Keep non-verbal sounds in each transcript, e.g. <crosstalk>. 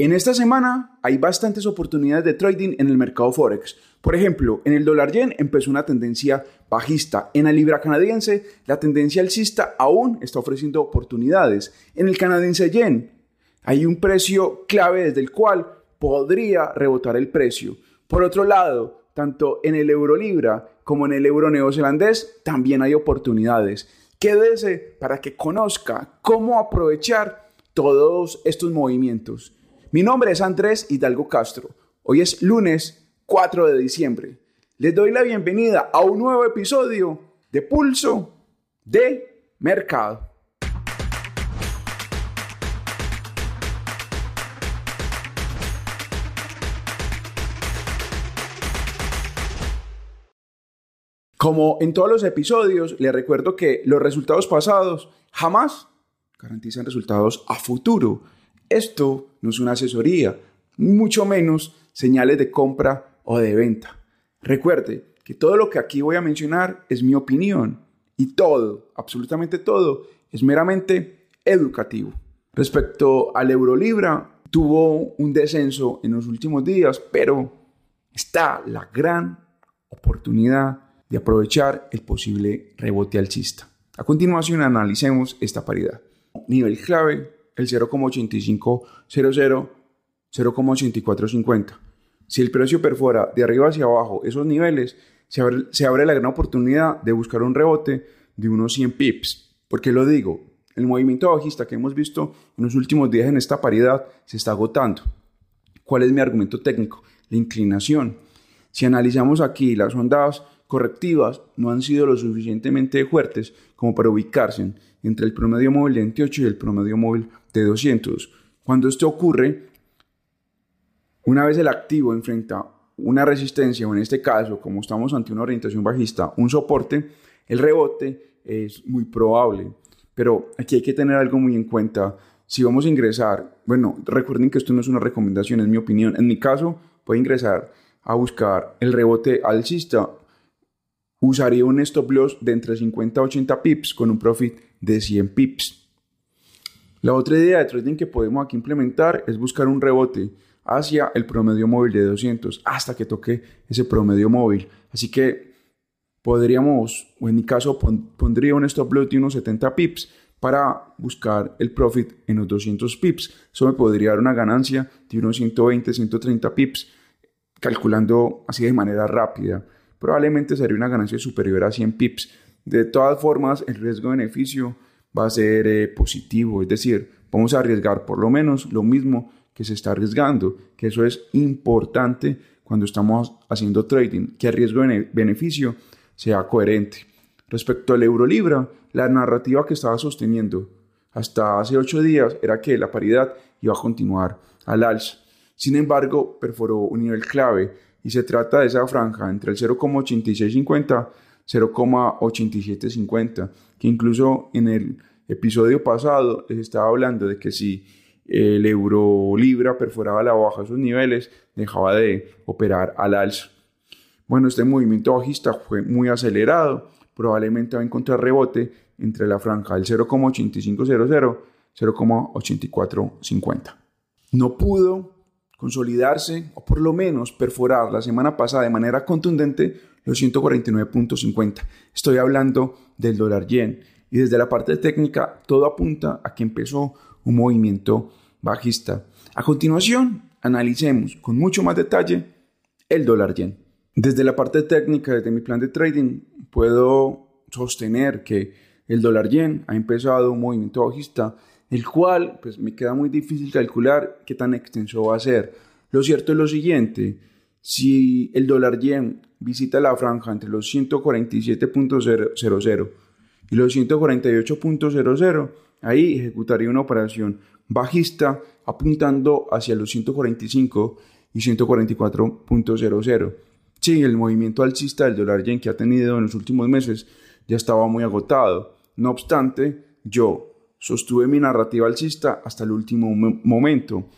En esta semana hay bastantes oportunidades de trading en el mercado forex. Por ejemplo, en el dólar yen empezó una tendencia bajista. En la libra canadiense, la tendencia alcista aún está ofreciendo oportunidades. En el canadiense yen hay un precio clave desde el cual podría rebotar el precio. Por otro lado, tanto en el euro libra como en el euro neozelandés también hay oportunidades. Quédese para que conozca cómo aprovechar todos estos movimientos. Mi nombre es Andrés Hidalgo Castro. Hoy es lunes 4 de diciembre. Les doy la bienvenida a un nuevo episodio de Pulso de Mercado. Como en todos los episodios, les recuerdo que los resultados pasados jamás garantizan resultados a futuro. Esto no es una asesoría, mucho menos señales de compra o de venta. Recuerde que todo lo que aquí voy a mencionar es mi opinión y todo, absolutamente todo, es meramente educativo. Respecto al Eurolibra, tuvo un descenso en los últimos días, pero está la gran oportunidad de aprovechar el posible rebote alcista. A continuación analicemos esta paridad. Nivel clave, el 0,8500, 0,8450. Si el precio perfora de arriba hacia abajo esos niveles, se abre, se abre la gran oportunidad de buscar un rebote de unos 100 pips. ¿Por qué lo digo? El movimiento bajista que hemos visto en los últimos días en esta paridad se está agotando. ¿Cuál es mi argumento técnico? La inclinación. Si analizamos aquí las ondas correctivas no han sido lo suficientemente fuertes como para ubicarse entre el promedio móvil de 28 y el promedio móvil de 200. Cuando esto ocurre, una vez el activo enfrenta una resistencia, o en este caso, como estamos ante una orientación bajista, un soporte, el rebote es muy probable. Pero aquí hay que tener algo muy en cuenta. Si vamos a ingresar, bueno, recuerden que esto no es una recomendación, es mi opinión. En mi caso, voy a ingresar a buscar el rebote alcista usaría un stop loss de entre 50 a 80 pips con un profit de 100 pips. La otra idea de trading que podemos aquí implementar es buscar un rebote hacia el promedio móvil de 200 hasta que toque ese promedio móvil. Así que podríamos, o en mi caso pondría un stop loss de unos 70 pips para buscar el profit en los 200 pips. Eso me podría dar una ganancia de unos 120, 130 pips, calculando así de manera rápida probablemente sería una ganancia superior a 100 pips. De todas formas, el riesgo-beneficio va a ser eh, positivo, es decir, vamos a arriesgar por lo menos lo mismo que se está arriesgando, que eso es importante cuando estamos haciendo trading, que el riesgo-beneficio sea coherente. Respecto al euro-libra, la narrativa que estaba sosteniendo hasta hace ocho días era que la paridad iba a continuar al alza. Sin embargo, perforó un nivel clave y se trata de esa franja entre el 0,8650 0,8750, que incluso en el episodio pasado les estaba hablando de que si el euro libra perforaba la baja esos niveles, dejaba de operar al alza. Bueno, este movimiento bajista fue muy acelerado, probablemente va a encontrar rebote entre la franja del 0,8500 0,8450. No pudo consolidarse o por lo menos perforar la semana pasada de manera contundente los 149.50. Estoy hablando del dólar yen y desde la parte técnica todo apunta a que empezó un movimiento bajista. A continuación, analicemos con mucho más detalle el dólar yen. Desde la parte técnica, desde mi plan de trading, puedo sostener que el dólar yen ha empezado un movimiento bajista el cual pues me queda muy difícil calcular qué tan extenso va a ser. Lo cierto es lo siguiente, si el dólar yen visita la franja entre los 147.00 y los 148.00, ahí ejecutaría una operación bajista apuntando hacia los 145 y 144.00. Sí, el movimiento alcista del dólar yen que ha tenido en los últimos meses ya estaba muy agotado. No obstante, yo Sostuve mi narrativa alcista hasta el último momento.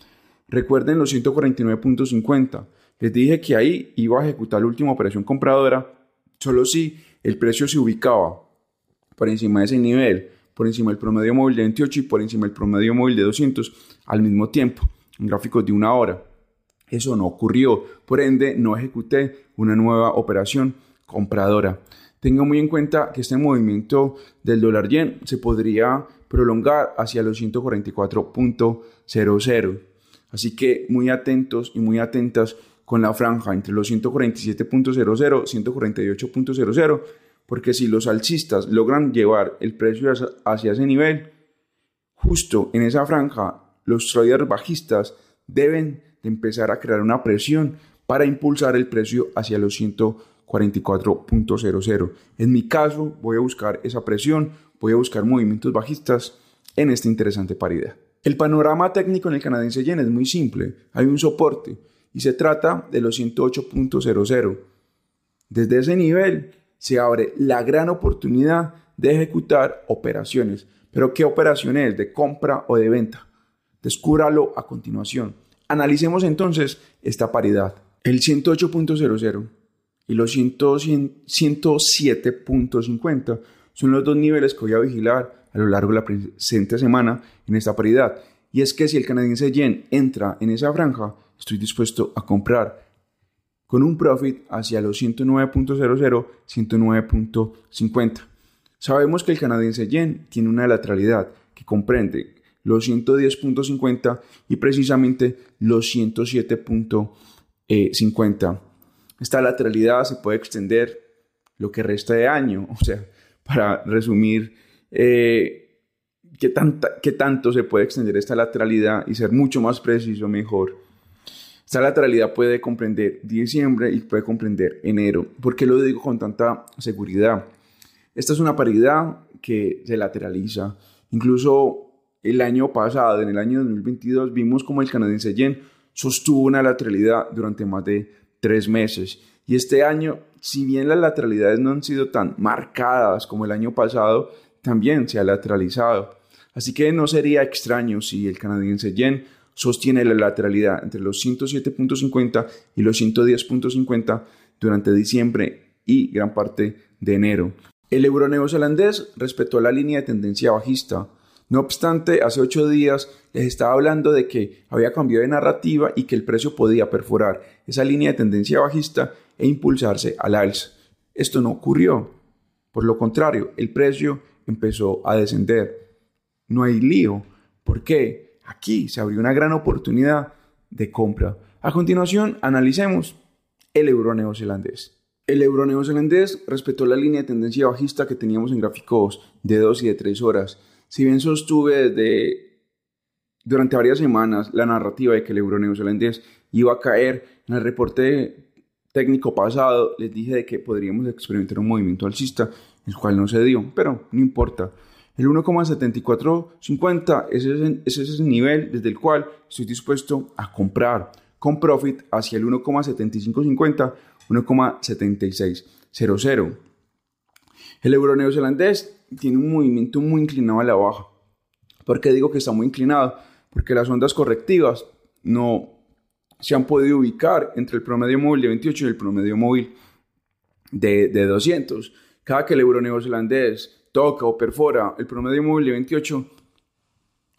Recuerden los 149.50. Les dije que ahí iba a ejecutar la última operación compradora solo si el precio se ubicaba por encima de ese nivel, por encima del promedio móvil de 28 y por encima del promedio móvil de 200 al mismo tiempo. en gráficos de una hora. Eso no ocurrió, por ende no ejecuté una nueva operación compradora. Tenga muy en cuenta que este movimiento del dólar yen se podría prolongar hacia los 144.00. Así que muy atentos y muy atentas con la franja entre los 147.00 y 148.00, porque si los alcistas logran llevar el precio hacia ese nivel, justo en esa franja, los traders bajistas deben de empezar a crear una presión para impulsar el precio hacia los 144.00. En mi caso, voy a buscar esa presión, voy a buscar movimientos bajistas en esta interesante paridad. El panorama técnico en el canadiense yen es muy simple. Hay un soporte y se trata de los 108.00. Desde ese nivel se abre la gran oportunidad de ejecutar operaciones. Pero ¿qué operaciones? ¿De compra o de venta? Descúbralo a continuación. Analicemos entonces esta paridad. El 108.00 y los 107.50 son los dos niveles que voy a vigilar a lo largo de la presente semana en esta paridad. Y es que si el canadiense yen entra en esa franja, estoy dispuesto a comprar con un profit hacia los 109.00, 109.50. Sabemos que el canadiense yen tiene una lateralidad que comprende los 110.50 y precisamente los 107.50. Esta lateralidad se puede extender lo que resta de año, <laughs> o sea, para resumir, eh, ¿qué, ¿qué tanto se puede extender esta lateralidad y ser mucho más preciso, mejor? Esta lateralidad puede comprender diciembre y puede comprender enero. ¿Por qué lo digo con tanta seguridad? Esta es una paridad que se lateraliza. Incluso el año pasado, en el año 2022, vimos como el canadiense yen sostuvo una lateralidad durante más de tres meses. Y este año, si bien las lateralidades no han sido tan marcadas como el año pasado, también se ha lateralizado. Así que no sería extraño si el canadiense yen sostiene la lateralidad entre los 107.50 y los 110.50 durante diciembre y gran parte de enero. El euro neozelandés respetó la línea de tendencia bajista. No obstante, hace ocho días les estaba hablando de que había cambiado de narrativa y que el precio podía perforar esa línea de tendencia bajista e impulsarse al alza. Esto no ocurrió. Por lo contrario, el precio empezó a descender. No hay lío. ¿Por qué? Aquí se abrió una gran oportunidad de compra. A continuación, analicemos el euro neozelandés. El euro neozelandés respetó la línea de tendencia bajista que teníamos en gráficos de 2 y de 3 horas. Si bien sostuve durante varias semanas la narrativa de que el euro neozelandés iba a caer, en el reporte técnico pasado les dije de que podríamos experimentar un movimiento alcista, el cual no se dio, pero no importa. El 1,7450 es ese, es ese nivel desde el cual estoy dispuesto a comprar con profit hacia el 1,7550, 1,7600. El euro neozelandés tiene un movimiento muy inclinado a la baja. ¿Por qué digo que está muy inclinado? Porque las ondas correctivas no se han podido ubicar entre el promedio móvil de 28 y el promedio móvil de, de 200. Cada que el euro neozelandés toca o perfora el promedio móvil de 28,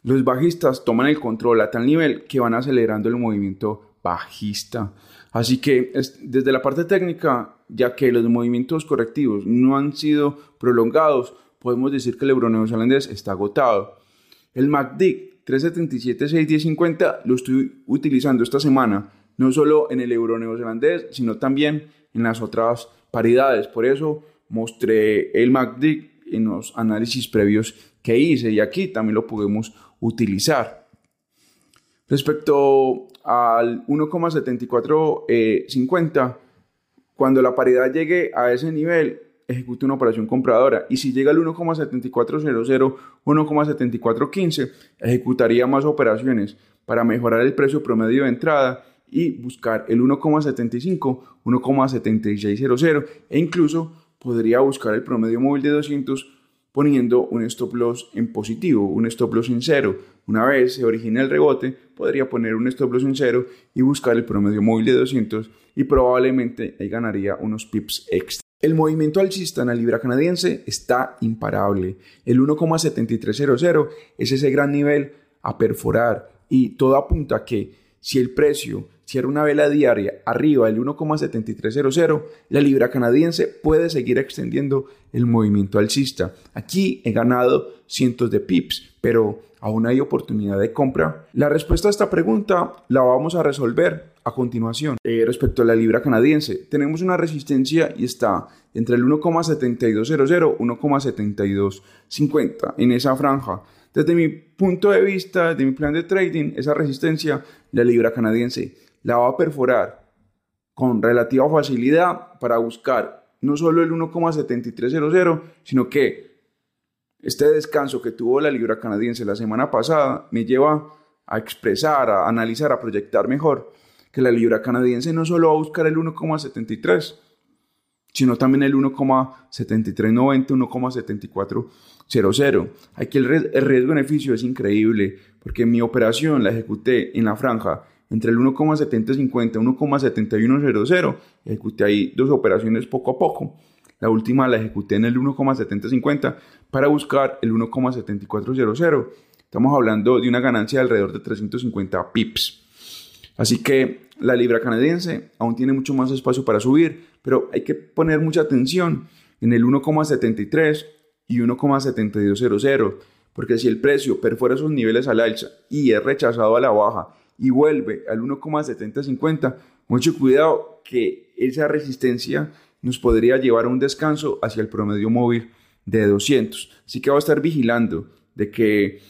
los bajistas toman el control a tal nivel que van acelerando el movimiento bajista. Así que desde la parte técnica, ya que los movimientos correctivos no han sido prolongados, podemos decir que el euro neozelandés está agotado. El MACD 377-61050 lo estoy utilizando esta semana, no solo en el euro neozelandés, sino también en las otras paridades. Por eso mostré el MACD en los análisis previos que hice y aquí también lo podemos utilizar. Respecto al 1,7450, cuando la paridad llegue a ese nivel, ejecute una operación compradora. Y si llega al 1,7400, 1,7415, ejecutaría más operaciones para mejorar el precio promedio de entrada y buscar el 1,75, 1,7600 e incluso podría buscar el promedio móvil de 200 poniendo un stop loss en positivo, un stop loss en cero. Una vez se origina el rebote, podría poner un stop loss en cero y buscar el promedio móvil de 200 y probablemente ahí ganaría unos pips extra. El movimiento alcista en la libra canadiense está imparable. El 1,7300 es ese gran nivel a perforar y todo apunta a que si el precio cierra una vela diaria arriba del 1,7300, la libra canadiense puede seguir extendiendo el movimiento alcista. Aquí he ganado cientos de pips, pero aún hay oportunidad de compra. La respuesta a esta pregunta la vamos a resolver a continuación. Eh, respecto a la libra canadiense, tenemos una resistencia y está entre el 1,7200 y 1,7250 en esa franja. Desde mi punto de vista, desde mi plan de trading, esa resistencia, la libra canadiense la va a perforar con relativa facilidad para buscar no solo el 1,7300, sino que este descanso que tuvo la libra canadiense la semana pasada me lleva a expresar, a analizar, a proyectar mejor que la libra canadiense no solo va a buscar el 1,73, sino también el 1,7390, 1,7400. Aquí el, riesgo-beneficio es increíble, porque mi operación la ejecuté en la franja entre el 1,7050 y 1,7100, ejecuté ahí dos operaciones poco a poco. La última la ejecuté en el 1,7050 para buscar el 1,7400. Estamos hablando de una ganancia de alrededor de 350 pips. Así que la libra canadiense aún tiene mucho más espacio para subir, pero hay que poner mucha atención en el 1,73 y 1,7200, porque si el precio perfora esos niveles al alza y es rechazado a la baja y vuelve al 1,7050, mucho cuidado que esa resistencia nos podría llevar a un descanso hacia el promedio móvil de 200. Así que va a estar vigilando de que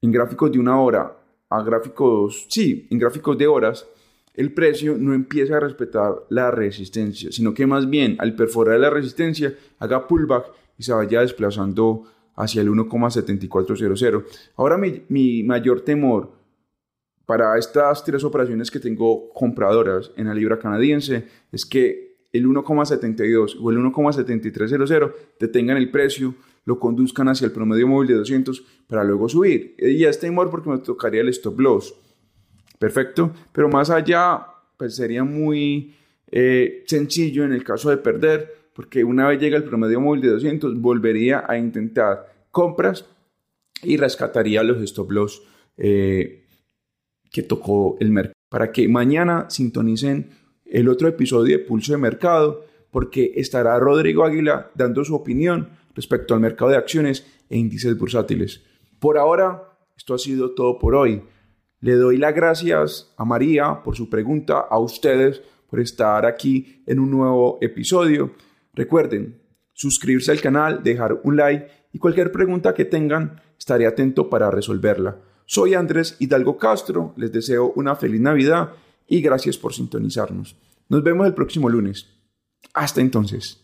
en gráficos de una hora a gráficos, sí, en gráficos de horas, el precio no empieza a respetar la resistencia, sino que más bien al perforar la resistencia haga pullback y se vaya desplazando hacia el 1,7400. Ahora mi, mi mayor temor para estas tres operaciones que tengo compradoras en la libra canadiense es que el 1,72 o el 1,7300 detengan el precio lo conduzcan hacia el promedio móvil de 200 para luego subir. Y ya está temor porque me tocaría el stop loss. Perfecto. Pero más allá, pues sería muy eh, sencillo en el caso de perder, porque una vez llega el promedio móvil de 200, volvería a intentar compras y rescataría los stop loss eh, que tocó el mercado. Para que mañana sintonicen el otro episodio de Pulso de Mercado, porque estará Rodrigo Águila dando su opinión respecto al mercado de acciones e índices bursátiles. Por ahora, esto ha sido todo por hoy. Le doy las gracias a María por su pregunta, a ustedes por estar aquí en un nuevo episodio. Recuerden suscribirse al canal, dejar un like y cualquier pregunta que tengan, estaré atento para resolverla. Soy Andrés Hidalgo Castro, les deseo una feliz Navidad y gracias por sintonizarnos. Nos vemos el próximo lunes. Hasta entonces.